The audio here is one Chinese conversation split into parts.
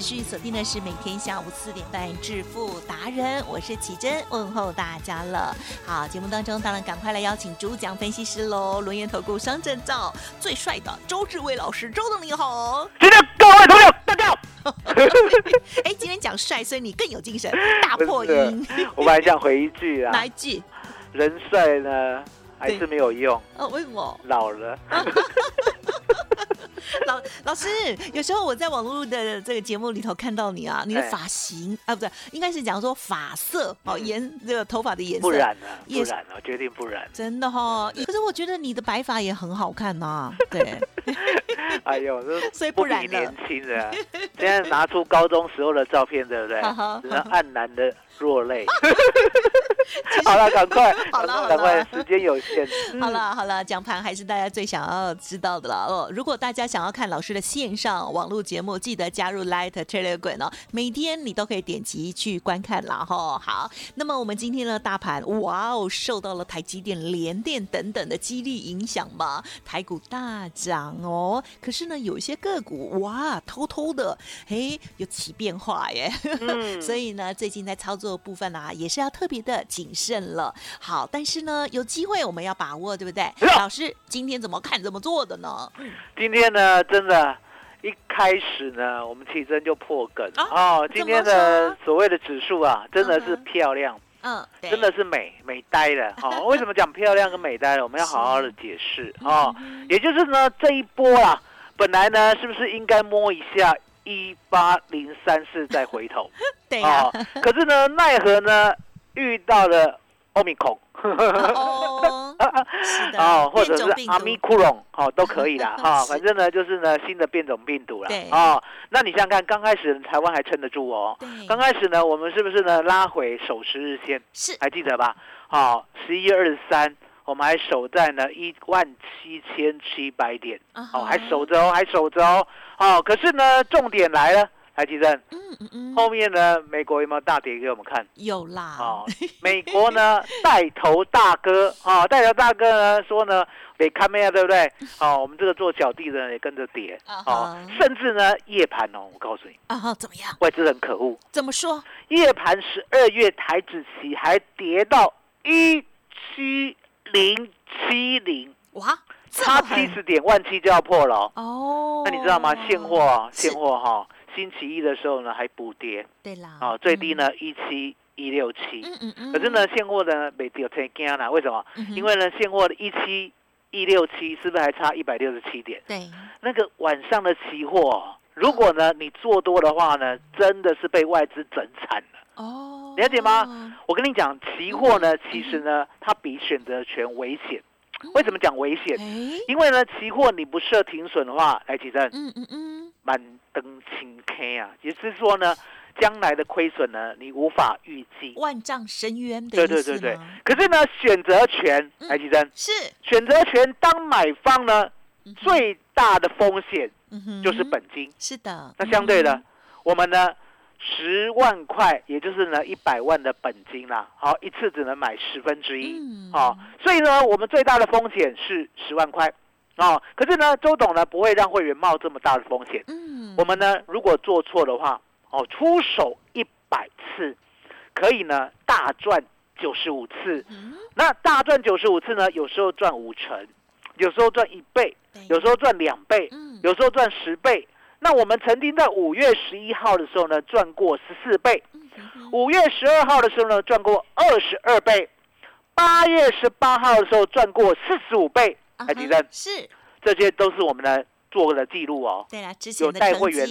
持续锁定的是每天下午四点半致富达人，我是奇珍，问候大家了。好，节目当中当然赶快来邀请主讲分析师喽，轮研投顾双证照最帅的周志伟老师，周总你好。今天各位朋友，大家好。哎，今天讲帅，所以你更有精神，大破音。我本来想回一句啊哪，一句？人帅呢还是没有用，哦，为什么？老了。老老师，有时候我在网络的这个节目里头看到你啊，你的哎发型啊，不对，应该是讲说发色哦，嗯颜这个头发的颜色。不染了，不染了，我决定不染。真的哈、可是我觉得你的白发也很好看呐、对，哎呦，这 所以不不染年轻的，现在拿出高中时候的照片，对不对哈哈？只能黯然的落泪。好了，赶快，好了赶快，时间有限。好了好了，讲盘还是大家最想要知道的了哦。如果大家想要看老师的线上网络节目，记得加入 Light Telegram 哦，每天你都可以点击去观看啦哈。好，那么我们今天的大盘，哇哦，受到了台积电、联电等等的激励影响嘛，台股大涨哦。可是呢，有一些个股哇，偷偷的，嘿，有起变化耶。嗯所以呢，最近在操作部分啊，也是要特别的谨慎了。好，但是呢，有机会我们要把握，对不对？老师，今天怎么看怎么做的呢？今天呢，真的，一开始呢，我们奇珍就破梗啊哦。今天的所谓的指数啊，真的是漂亮。嗯，对真的是美美呆了 哦。为什么讲漂亮跟美呆了？我们要好好的解释哦。也就是呢，这一波啊，本来呢，是不是应该摸一下一八零三四再回头 对啊、哦？可是呢，奈何呢遇到了欧米孔。哦，是的，哦，或者是阿米库隆，哦，都可以啦，哈、是。反正呢，就是呢新的变种病毒啦对，哦，那你想想看，刚开始台湾还撑得住哦，对。刚开始呢，我们是不是呢拉回守十日线？是。还记得吧？好、十一月二十三，我们还守在呢一万七千七百点，啊哦，还守着哦，还守着哦，哦，可是呢，重点来了，台积电，嗯嗯嗯，后面呢，美国有没有大跌给我们看？有啦，哦，美国呢带头大哥啊、哦，带头大哥呢说呢，北看没啊，对不对？哦，我们这个做小弟的人也跟着跌啊哦，甚至呢夜盘哦，我告诉你，啊哈，怎么样？外资很可恶，怎么说？夜盘十二月台指期还跌到一七零七零，哇，差七十点，万七就要破了哦。哦，那你知道吗？现货现货哈、星期一的时候呢还补跌对啦，哦、最低呢一七一六七。嗯，嗯嗯嗯，可是呢，现货呢没有太惊啦，为什么？因为呢，现货的一七一六七是不是还差一百六十七点？对，那个晚上的期货哦，如果呢你做多的话呢，真的是被外资整惨了。哦，了解吗？哦？我跟你讲，期货呢，其实呢，它比选择权危险。为什么讲危险？哎，因为呢，期货你不设停损的话，来举证，嗯嗯嗯，满灯清 K 啊，也就是说呢，将来的亏损呢，你无法预计。万丈深渊的对对对对。吗，可是呢，选择权，嗯。来举证，是，选择权当买方呢，嗯最大的风险就是本金。是的，那相对的嗯，我们呢，十万块，也就是呢一百万的本金啦，好，一次只能买十分之一，嗯。哦，所以呢，我们最大的风险是十万块，哦，可是呢，周董呢不会让会员冒这么大的风险，嗯，我们呢如果做错的话，哦，出手一百次，可以呢大赚九十五次，嗯。那大赚九十五次呢，有时候赚五成，有时候赚一倍，有时候赚两倍，嗯。有时候赚十倍。那我们曾经在五月十一号的时候呢，赚过十四倍；嗯五月十二号的时候呢，赚过二十二倍；八月十八号的时候赚过四十五倍。啊哈还记得是，这些都是我们的做的记录哦，对啦，之前有带会员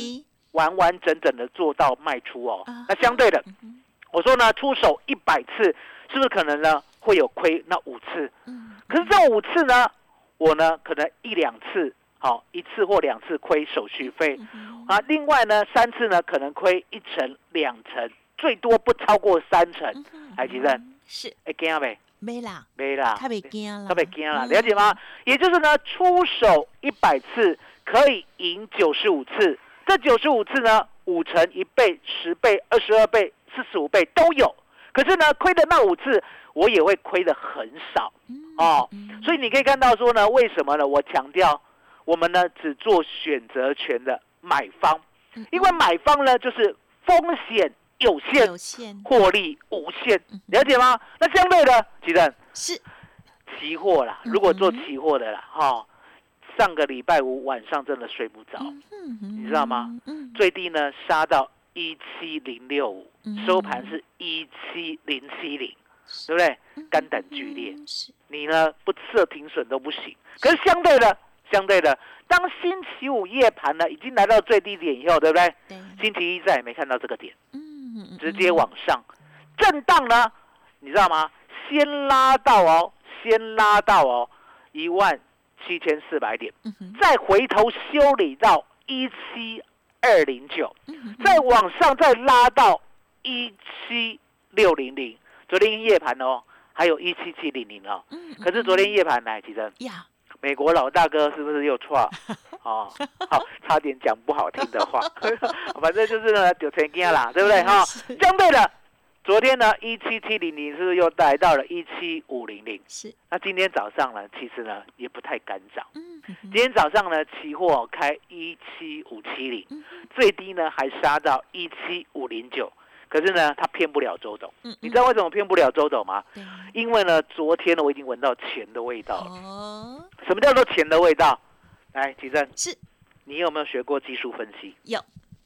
完完整整的做到卖出哦。啊。那相对的，我说呢，出手一百次，是不是可能呢会有亏？那五次？嗯。可是这五次呢，我呢可能一两次，好一次或两次亏手续费。嗯啊，另外呢三次呢可能亏一成两成，最多不超过三成。嗯哼还记得是。哎，惊没？没啦，没啦，太没惊了，特别惊了，嗯了解吗？？也就是呢，出手一百次可以赢九十五次，这九十五次呢，五成、一倍、十倍、二十二倍、四十五倍都有。可是呢，亏的那五次，我也会亏的很少嗯哦。嗯所以你可以看到说呢，为什么呢？我强调我们呢只做选择权的买方，嗯因为买方呢就是风险有限，有限。获利无限嗯，了解吗？那相对的，其实是。期货啦，嗯如果做期货的啦，哈、上个礼拜五晚上真的睡不着，你你知道吗？嗯，最低呢杀到一七零六五嗯，收盘是一七零七零，对不对？肝胆俱裂，嗯你呢不设停损都不行。可是相对的，相对的，当星期五夜盘呢已经来到最低点以后，对不对？对，星期一再也没看到这个点，嗯，直接往上震荡呢，你知道吗？先拉到哦，先拉到哦一万七千四百点，再回头修理到一七二零九，再往上再拉到一七六零零。昨天夜盘哦，还有一七七零零哦。嗯可是昨天夜盘来，其实呀，美国老大哥是不是又错？哦，好，差点讲不好听的话，反正就是呢，有钱惊啦，对不对哈？是相对的，昨天呢，一七七零零是不是又来到了一七五零零？是，那今天早上呢，其实呢也不太敢涨。嗯今天早上呢，期货开一七五七零，最低呢还杀到一七五零九，可是呢，他骗不了周董。嗯，你知道为什么骗不了周董吗？对因为呢，昨天呢我已经闻到钱的味道了。哦，什么叫做钱的味道？来，奇正，是你有没有学过技术分析有，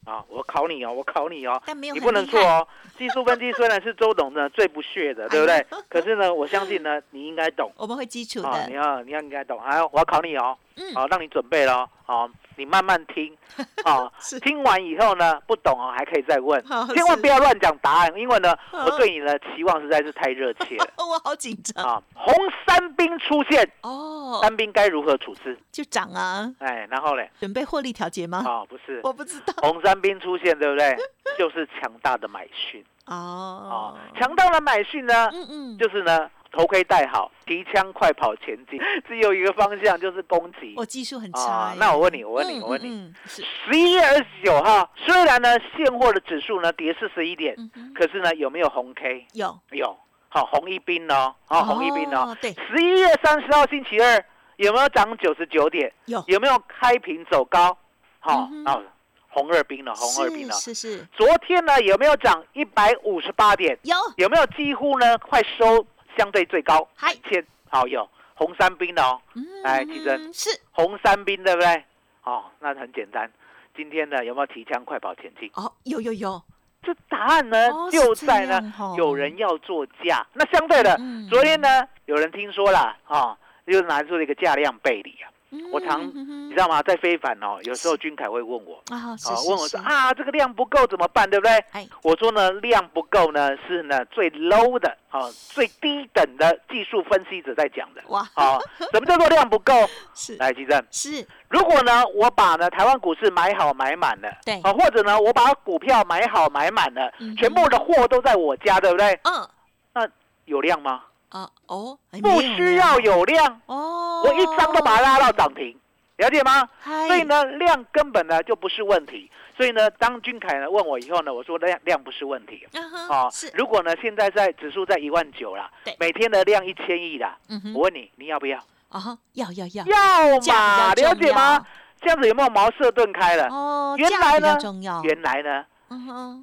啊？我考你哦，我考你哦，但没有你不能错哦。技术分析虽然是周董呢最不屑的，对不对？可是呢，我相信呢，你应该懂我们会基础啊，你，要你要应该懂。还有，我要考你哦，嗯，好，让你准备了哦，你慢慢听，啊，听完以后呢，不懂哦还可以再问，千万不要乱讲答案，因为呢，我对你的期望实在是太热切了。我好紧张。啊。红三兵出现，哦，三兵该如何处置？就涨啊，哎，然后嘞，准备获利调节吗？哦，不是，我不知道。红三兵出现，对不对？就是强大的买讯。哦。啊，，强大的买讯呢，嗯嗯，就是呢，头盔戴好，提枪快跑前进，只有一个方向，就是攻击我。技术很差那我问你，我问你，嗯我问你，十一月二十九号，虽然呢现货的指数呢跌四十一点，嗯，可是呢有没有红 K？有，有，好红一兵哦，好红一兵哦。，对，十一月三十号星期二有没有涨九十九点？有，有没有开平走高？好嗯，哼哦，红二兵了，红二兵了。是是是，昨天呢有没有涨一百五十八点？有，有没有几乎呢快收相对最高？一千好有红三兵的哦，嗯来奇珍是红三兵对不对？哦，那很简单。今天呢有没有提枪快跑前进？哦，有有有，这答案呢、哦就在呢哦有人要做价。那相对的，嗯昨天呢有人听说了啊、哦，又拿出了一个价量背离啊。我常嗯你知道吗？在非凡哦，有时候君凯会问我，啊，是啊，是问我说啊，这个量不够怎么办？对不对？哎，我说呢，量不够呢，是呢最 low 的，啊，最低等的技术分析者在讲的。哇，啊，什么叫做量不够？是来，吉正，是，如果呢，我把呢台湾股市买好买满了，对啊，或者呢，我把股票买好买满了，全部的货都在我家，对不对？嗯那有量吗？啊哦，哎不需要有量，哦，我一张都把它拉到涨停，了解吗？所以呢，量根本呢就不是问题。所以呢，当君凯呢问我以后呢，我说量量不是问题。嗯哼，哦，，如果呢现在在指数在一万九啦，每天的量一千亿啦，我，问你，你要不要？啊，要要要，要嘛，了解吗？这样子有没有茅塞顿开了？哦，原来呢，原来呢，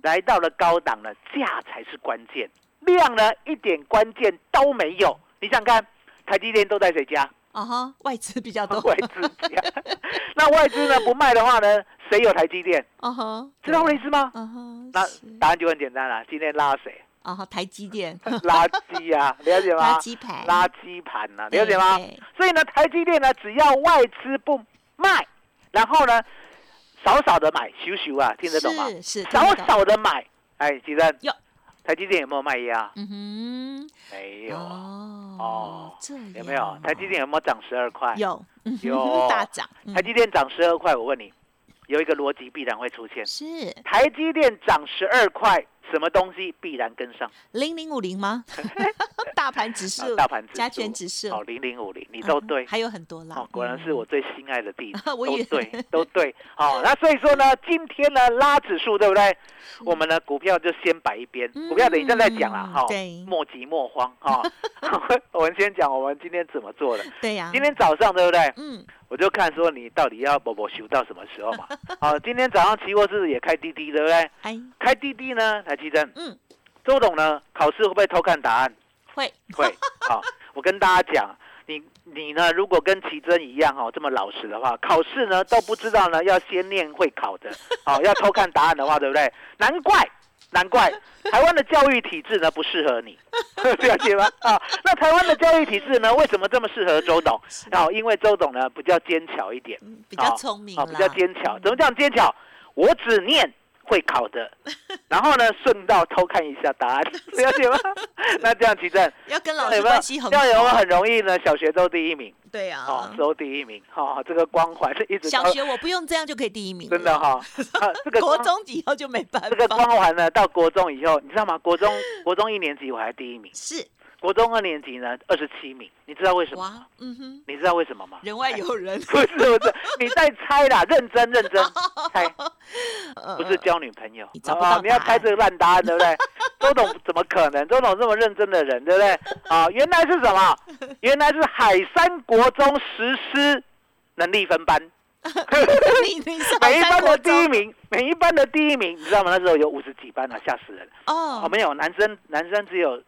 来到了高档呢，价才是关键，量呢一点关键都没有。你想想看，台积电都在谁家？啊哈，外资比较多，外资家。那外资呢不卖的话呢，谁有台积电？啊哈，知道我的意思吗？嗯哼，那答案就很简单了，今天拉谁？啊哈，台积电，垃圾啊，了解吗垃？圾盘，垃圾盘呐、对了解吗？所以呢，台积电呢，只要外资不卖，然后呢，少少的买，咻咻啊，听得懂吗？是是，少，少的买，哎，吉正哟，台积电有没有卖压？嗯哼，没有，哦哦这有没有？台积电有没有涨十二块？有。嗯有。大涨，嗯。台积电涨十二块，我问你，有一个逻辑必然会出现：是。台积电涨十二块，什么东西必然跟上？零零五零吗？大盘指啊数，大盘指权指数，哦，零零五零，你都嗯对。还有很多啦哦，，果然是嗯我最心爱的弟子，我以为都对，都对。好、那所以说呢，今天呢拉指数，对不对？我们呢股票就先摆一边，股票等一下再讲啦，哈、莫急莫慌哈。我们先讲我们今天怎么做的。对呀，今天早上对不对？嗯我就看说你到底要波波修到什么时候嘛？好，今天早上期货是不是也开滴滴，对不对？哎开滴滴呢，台积电，嗯周董呢考试会不会偷看答案？会会，好，我跟大家讲，你你呢，如果跟奇珍一样哈、哦，这么老实的话，考试呢都不知道呢，要先念会考的，好、要偷看答案的话，对不对？难怪。难怪台湾的教育体制呢不适合你，了解吗？啊，那台湾的教育体制呢，为什么这么适合周董？哦，因为周董呢比较坚强一点，嗯比较聪明比较坚强。怎么讲坚强？我只念会考的，然后呢 顺道偷看一下答案，了解吗？那这样奇正，要跟老师关系很这样有很容易呢？小学都第一名，对啊。哦，，都第一名，哦，这个光环是一直小学我不用这样就可以第一名，真的哈、啊，这个国中以后就没办法，这个光环呢，到国中以后，你知道吗？国中国中一年级我还第一名，是国中二年级呢二十七名，你知道为什么吗？嗯哼，你知道为什么吗？人外有人，不是不是，你在猜啦，认真认真猜，不是呃交女朋友你找不到啊！你要猜这个烂答案，对不对？周董怎么可能？周董这么认真的人，对不对？啊，原来是什么？原来是海山国中实施能力分班，每一班的第一名，每一班的第一名，你知道吗？那时候有五十几班啊，吓死人！哦哦，，没有，男生男生只有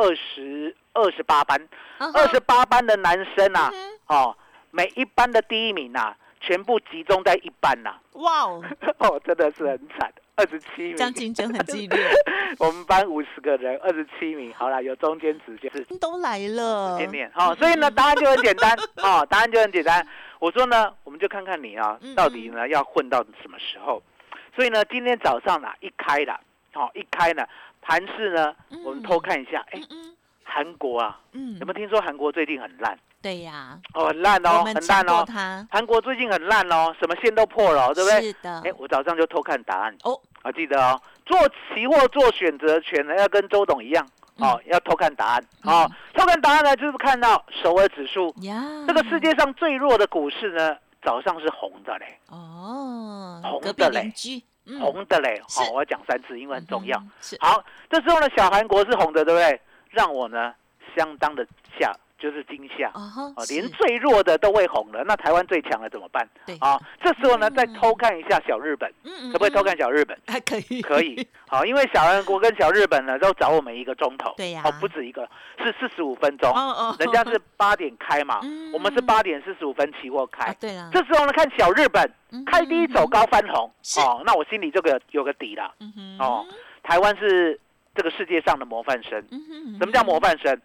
二十二十八班，二十八班的男生啊，嗯哦，每一班的第一名啊，全部集中在一班呐、哇哦，哦，真的是很惨，二十七名，这样竞争很激烈，我们班五十个人，二十七名，好啦，有中间值就是都来了，见面，好、所以呢，答案就很简单，哦，答案就很简单。我说呢，我们就看看你啊嗯，到底呢要混到什么时候。所以呢，今天早上呢一开了，好、一开呢，盘市呢，我们偷看一下，哎、韩国啊，嗯。有没有听说韩国最近很烂？对呀，哦，很烂我哦，很烂哦。他，韩国最近很烂哦，什么线都破了、哦，对不对？是的。哎，，我早上就偷看答案。哦，啊，记得哦，做期货做选择权呢，要跟周董一样哦，要偷看答案。哦。偷看答案呢，就是看到首尔指数，呀，这个世界上最弱的股市呢，早上是红的嘞，哦红，的嘞红的嘞。是好，我要讲三次，因为很重要。嗯好，这时候呢，小韩国是红的，对不对？让我呢相当的吓，就是惊吓。哦连最弱的都会红了，那台湾最强了怎么办？对啊，这时候呢，嗯再偷看一下小日本，可不可以偷嗯看小日本？还可以，可以，好，因为小韩国跟小日本呢都找我们一个钟头，对呀哦，不止一个，是四十五分钟，哦哦，人家是八点开嘛，嗯我们是八点四十五分期货开啊，，对了，这时候呢看小日本嗯开低走高翻红，哦，那我心里这个有个底了，哦，台湾是这个世界上的模范生，嗯哼什么叫模？范生？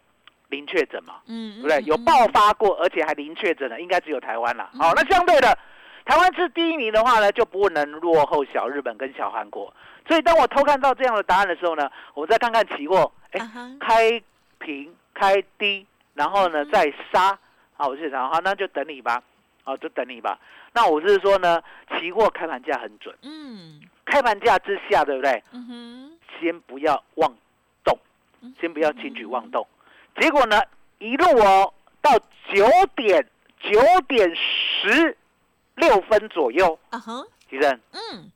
零确诊嘛，嗯，对不对？有爆发过，而且还零确诊的，应该只有台湾了。好，那相对的，台湾是第一名的话呢，就不能落后小日本跟小韩国。所以当我偷看到这样的答案的时候呢，我再看看期货，哎、开平开低，然后呢再杀，好，我就想好，那就等你吧，好，就等你吧。那我是说呢，期货开盘价很准，嗯开盘价之下，对不对？嗯哼，先不要妄动，嗯先不要轻举妄动。结果呢，一路哦到九点九点十六分左右，啊哈，其实嗯。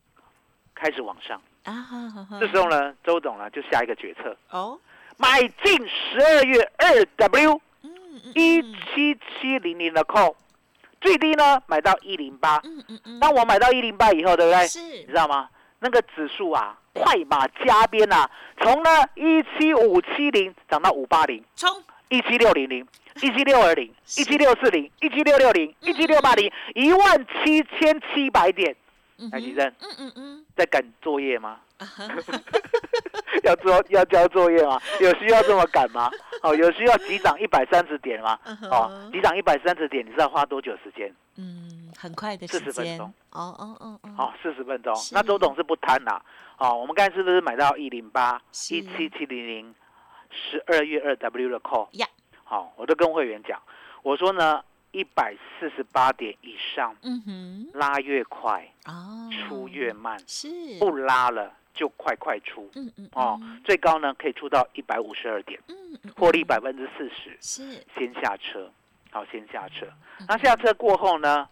开始往上。啊哈哈哈，这时候呢，周董呢就下一个决策，哦，买进十二月二 W 一七七零零的 call，最低呢买到一零八。嗯嗯嗯，当我买到一零八以后，对不对？是。你知道吗？那个指数啊，快马加鞭啊，从呢一七五七零涨到五八零。冲，一七六零零、一七六二零、一七六四零、一七六六零、一七六八零，一万七千七百点。嗯哼台积电嗯嗯嗯，在赶作业吗？要做要交作业吗？有需要这么赶吗？哦，有需要急涨一百三十点吗？哦，急涨一百三十点，你知道花多久时间？嗯，很快的40时间，分钟哦哦哦哦，哦，四十分钟。那周董是不贪啦。哦，我们刚才是不是买到一零八、是一七七零零、十二月二 W 的 call？呀，好，我都跟会员讲，我说呢，一百四十八点以上嗯哼，拉越快，哦，出越慢，是，不拉了就快快出。嗯嗯哦嗯，最高呢可以出到一百五十二点，嗯嗯，获利嗯百分之四十，是，先下车，好，先下车。嗯那下车过后呢，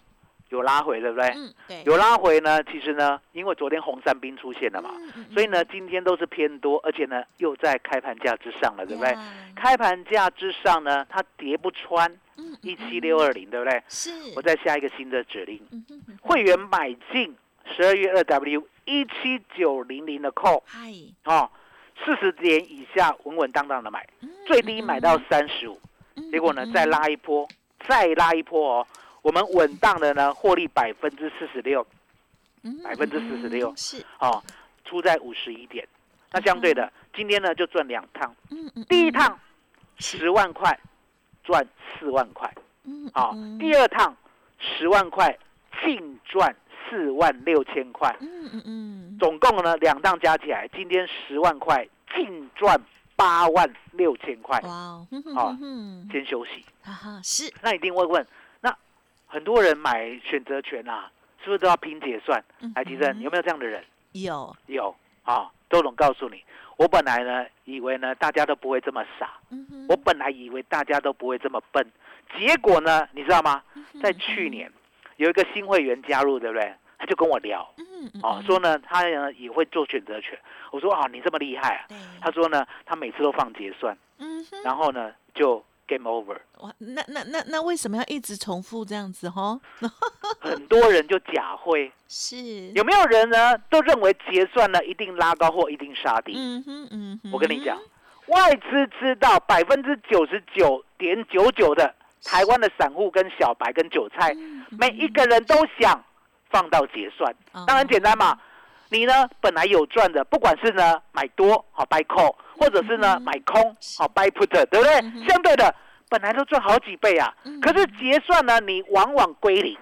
有拉回，对不对？嗯对，有拉回呢，其实呢，因为昨天红三兵出现了嘛，所以呢，今天都是偏多，而且呢又在开盘价之上了，对不对？呀开盘价之上呢，它跌不穿一七六二零，对不对？是，我再下一个新的指令，会员买进十二月二 W 一七九零零的 call 嗨，哦，四十点以下稳稳当当的买，嗯最低买到三十五，嗯结果呢嗯再拉一波，再拉一波哦，我们稳当的呢获利百分之四十六嗯百分之嗯46嗯是，哦，出在五十一点。那相对的，今天呢就赚两趟，第一趟十万块赚四万块，嗯，啊、嗯第，二趟十万块净赚四万六千块，嗯嗯嗯，总共呢两趟加起来，今天十万块净赚八万六千块。哇哦，好先休息。是，那一定会问，那很多人买选择权啊，是不是都要拼结算？嗯来，提正哼有没有这样的人？有，有啊，周总告诉你，我本来呢以为呢大家都不会这么傻，嗯我本来以为大家都不会这么笨，结果呢，你知道吗？在去，年有一个新会员加入，对不对？他就跟我聊，哦，说呢他呢也会做选择权。我说啊，你这么厉害啊？他说呢，他每次都放结算，嗯，然后呢就 game over。哇，那那那那为什么要一直重复这样子哈？很多人就假会，是，有没有人呢都认为结算呢一定拉高或一定杀低？嗯哼嗯哼，我跟你讲，外资知道百分之九十九点九九的台湾的散户跟小白跟韭菜，嗯，每一个人都想放到结算。哦当然简单嘛，你呢本来有赚的，不管是呢买多好 buy call，或者是呢嗯买空好 buy put，对不对嗯？相对的，本来都赚好几倍啊嗯，可是结算呢，你往往归零，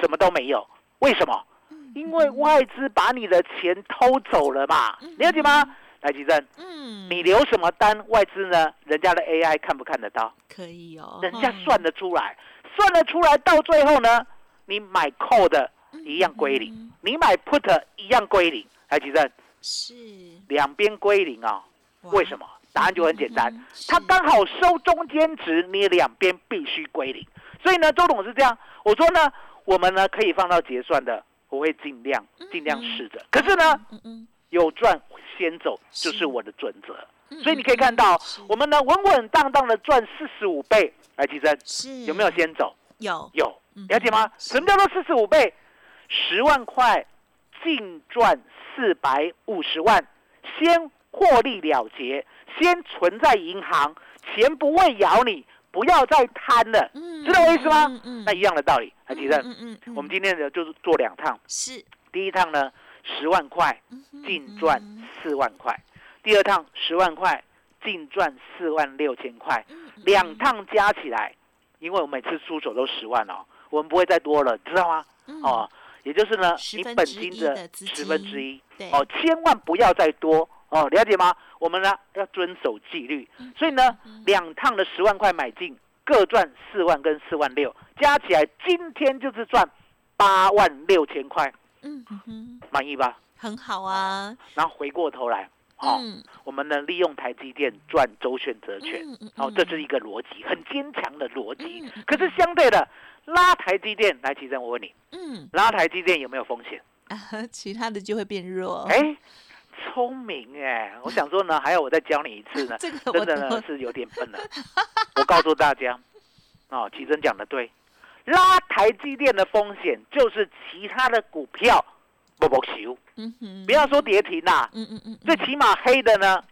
什么都没有。为什么？嗯因为外资把你的钱偷走了嘛，了解吗？来，吉正，嗯，你留什么单？外资呢？人家的 AI 看不看得到？可以哦，人家算得出来，算得出来，到最后呢，你买 call 的一样归零，嗯你买 put 一样归零。来，吉正，是，两边归零啊、为什么？答案就很简单嗯，它是刚好收中间值，你两边必须归零。所以呢，周董是这样，我说呢，我们呢可以放到结算的，我会尽量尽量试着。可是呢，有赚先走就是我的准则。嗯所以你可以看到是，我们呢稳稳当当的赚四十五倍。来，吉珍是有没有先走？有有嗯，了解吗？什么叫做四十五倍？十万块净赚四百五十万，先获利了结，先存在银行，钱不会咬你，不要再贪了，嗯知道我意思吗？嗯嗯那一样的道理。来，吉珍，嗯嗯嗯我们今天呢就是做两趟，是第一趟呢十万块净赚嗯四万块，第二趟十万块净赚四万六千块，两趟加起来，因为我每次出手都十万哦，我们不会再多了，知道吗？嗯哦，也就是呢，你本金的十分之一，对哦，千万不要再多哦，了解吗？我们呢要遵守纪律，嗯所以呢，两趟的十万块买进，各赚四万跟四万六，加起来今天就是赚八万六千块，嗯满意吧？很好啊，然后回过头来，哦，嗯，我们呢利用台积电赚周选择权，哦，这嗯是一个逻辑，很坚强的逻辑。可是相对的，拉台积电，来，奇珍，我问你，嗯，拉台积电有没有风险？啊，其他的就会变弱。哎，聪明哎！我想说呢，还要我再教你一次呢，这个真的呢是有点笨了。我告诉大家，哦，奇珍讲的对，拉台积电的风险就是其他的股票不不修，嗯哼，不要说跌停啦，嗯嗯嗯，最嗯起码黑的呢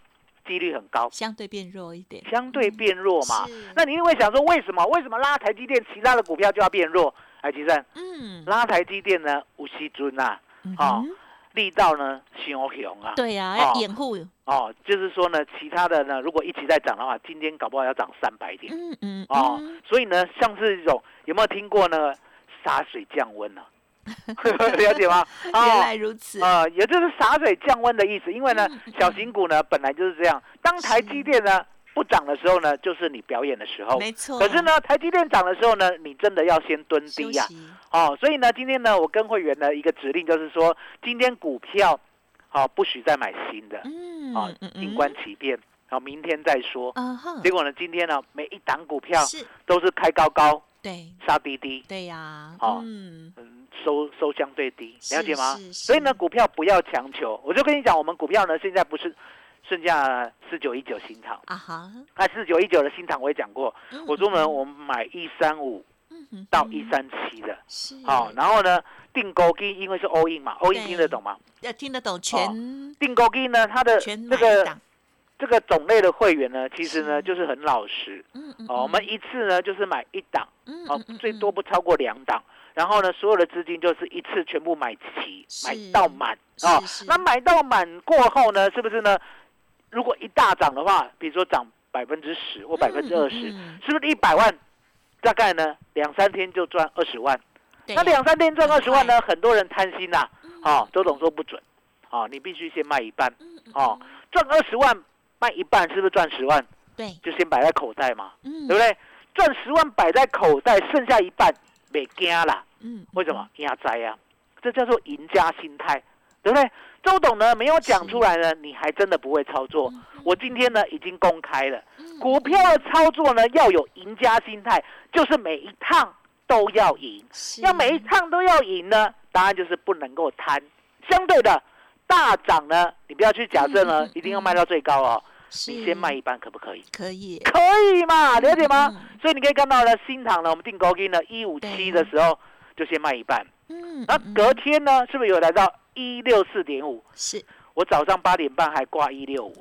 几率很高，相对变弱一点。相对变弱嘛是。那你一定会想说，为什么？为什么拉台积电，其他的股票就要变弱？哎，奇珍，嗯，拉台积电呢，无锡尊呐，嗯哦哼力道呢，熊熊啊。对呀，哦要掩护。哦，就是说呢，其他的呢，如果一起在涨的话，今天搞不好要涨三百点嗯嗯哦嗯。所以呢，像是这种有没有听过那个洒水降温呢、了解吗？原哦来如此。呃，也就是洒水降温的意思。因为呢小型股呢本来就是这样，当台积电呢不涨的时候呢，就是你表演的时候。没错。可是呢，台积电涨的时候呢，你真的要先蹲低呀、休息，哦，所以呢，今天呢，我跟会员的一个指令就是说，今天股票，好、不许再买新的，嗯啊，嗯静观其变，好，明天再说。嗯哼，结果呢，今天呢，每一档股票是，都是开高高，对杀低低，对呀，好嗯，嗯，收收相对低，是了解吗？所以呢，股票不要强求。我就跟你讲，我们股票呢，现在不是剩下四九一九新塘，啊哈，那四九一九的新塘我也讲过，嗯我说呢，嗯我们买一三五到一三七的，是。好，然后呢，定勾金因为是 all in 嘛，all in 对。听得懂吗？要听得懂全。定勾金呢，它的全买一这个档，这个种类的会员呢，其实呢就是很老实。嗯嗯，哦，我们一次呢就是买一档，哦最多不超过两档。然后呢，所有的资金就是一次全部买齐，是买到满哦是是。那买到满过后呢，是不是呢？如果一大涨的话，比如说涨百分之十或百分之二十，嗯是不是一百万？大概呢两三天就赚二十万。那两三天赚二十万呢，很多人贪心呐、哦，周董说不准，哦，你必须先卖一半，嗯嗯哦，赚二十万卖一半，是不是赚十万？对，就先摆在口袋嘛，嗯对不对？赚十万摆在口袋，剩下一半没惊啦。嗯，为什么？压灾呀，这叫做赢家心态，对不对？周董呢没有讲出来呢，你还真的不会操作。嗯我今天呢已经公开了，股票的操作呢要有赢家心态，就是每一趟都要赢。要每一趟都要赢呢，答案就是不能够贪。相对的，大涨呢，你不要去假设呢一定要卖到最高哦，是你先卖一半可不可以？可以，可以嘛，了解吗？嗯所以你可以看到呢，新塘呢，我们定高金呢，一五七的时候就先卖一半，嗯，那嗯隔天呢，是不是有来到一六四点五？是我早上八点半还挂一六五，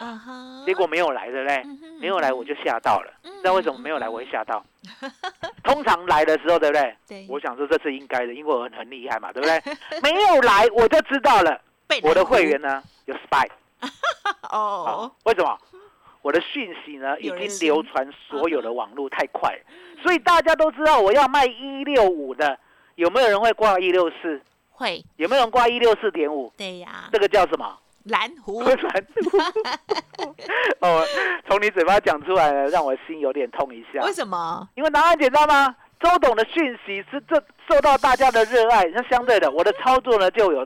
结果没有来，对不对？嗯哼没有来我就吓到了。嗯那为什么没有来我会吓到？通常来的时候，对不对？对我想说这是应该的，因为我很很厉害嘛，对不对？没有来我就知道了，我的拦会员呢有 spy 哦啊，为什么？我的讯息呢已经流传所有的网络太快了，所以大家都知道我要卖一六五的，有没有人会挂一六四？会有没有人挂一六四点五？对呀这，个叫什么？蓝湖 蓝湖 哦，从你嘴巴讲出来了，让我心有点痛一下。为什么？因为答案简单吗？周董的讯息是这受到大家的热爱，那相对的，我的操作呢就有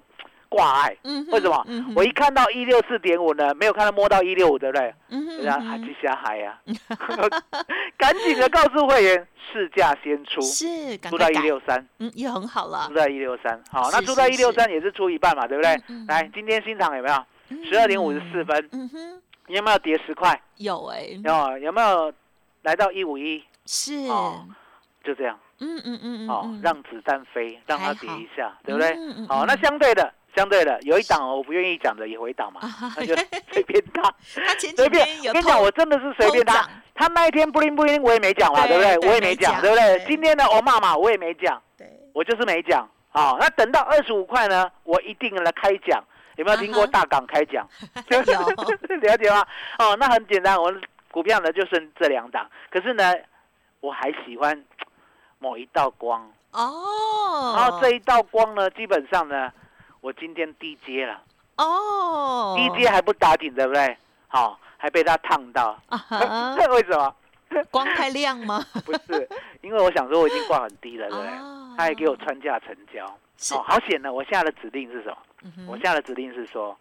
挂碍。嗯，为什么？嗯我一看到一六四点五呢，没有看到摸到一六五，对不对？嗯哼人家嗯哼还去瞎嗨呀，赶紧的告诉会员，市价先出，是出到一六三，嗯，也很好了出，到一六三。好，那出到是一六三也是出一半嘛，对不对？来，今天新场有没有？十二点五十四分，嗯哼，你有没有跌十块？有哎，有有没有来到一五一？是，哦就这样。嗯嗯嗯嗯，哦嗯，让子弹飞，让它跌一下，对不对？好，那嗯相对的，相对的，有一档我不愿意讲的也回档嘛，啊那就 随便打，他前几随便天。有我跟你讲，我真的是随便打偷涨。他那一天不灵不灵，我也没讲嘛，对对不对？我也没讲，对不对对？今天呢，我骂嘛，我也没讲，对，我就是没讲。好，那等到二十五块呢，我一定来开讲。有没有听过大港开讲？有 了解吗？哦，那很简单，我股票呢就剩这两档，可是呢，我还喜欢某一道光，哦，然后这一道光呢，基本上呢，我今天低接了，哦，低接还不打紧，对不对？好、还被他烫到，啊哈，为什么？光太亮吗？不是，因为我想说我已经挂很低了，对不对？哦他还给我穿价成交，哦，好险呢！我下的指令是什么？嗯我下的指令是说，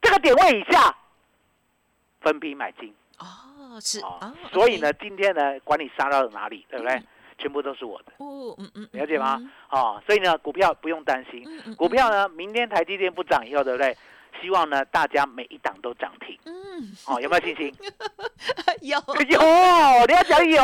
这个点位以下分批买进哦，是哦啊，所以呢，今天呢，管你杀到哪里，对不对嗯？全部都是我的，哦，嗯嗯，了解吗？哦，所以呢，股票不用担心，股票，呢，明天台积电不涨以后，对不对？希望呢，大家每一档都涨停，嗯，哦，有没有信心？有。有，你要讲有，有。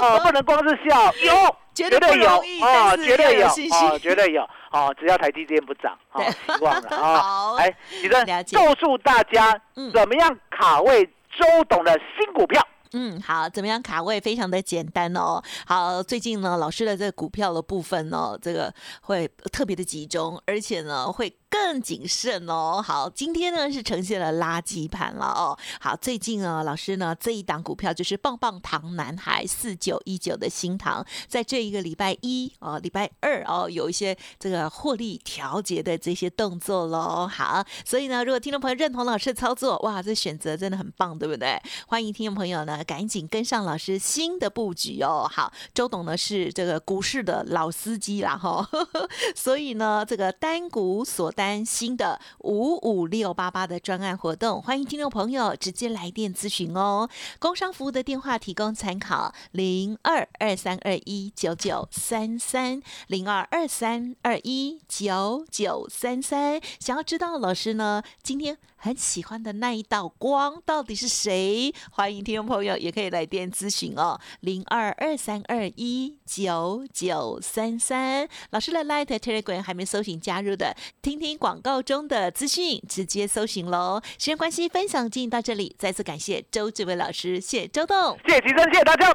哦，不能光是笑，有，绝对对有。哦，绝对有，哦，绝对有，哦，只要台积电不涨，哦，希望了啊。好，来，李真了解。告诉大家嗯。怎么样卡位周董的新股票。嗯，好，怎么样卡位非常的简单哦。好，最近呢，老师的这个股票的部分呢，这个会特别的集中，而且呢会更谨慎哦。好，今天呢是呈现了垃圾盘了哦。好，最近呢，老师呢这一档股票就是棒棒糖男孩四九一九的新糖，在这一个礼拜一哦，礼拜二哦，有一些这个获利调节的这些动作喽。好，所以呢，如果听众朋友认同老师的操作，哇，这选择真的很棒，对不对？欢迎听众朋友呢，赶紧跟上老师新的布局哦。好，周董呢是这个股市的老司机啦哈，所以呢，这个单股锁单新的五五六八八的专案活动，欢迎听众朋友直接来电咨询哦。工商服务的电话提供参考：零二二三二一九九三三零二二三二一九九三三。想要知道老师呢今天很喜欢的那一道光到底是谁？欢迎听众朋友也可以来电咨询哦，零二二三二一九九三三。老师的 Light Telegram 还没搜寻加入的，听听广告中的资讯，直接搜寻喽。时间关系，分享进行到这里，再次感谢周志伟老师，谢周董。谢谢吉生，谢谢大家，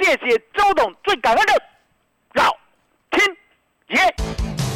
谢谢周董，最感恩的老天爷。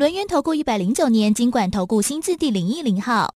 轮源投顾一百零九年金管投顾新字第零一零号。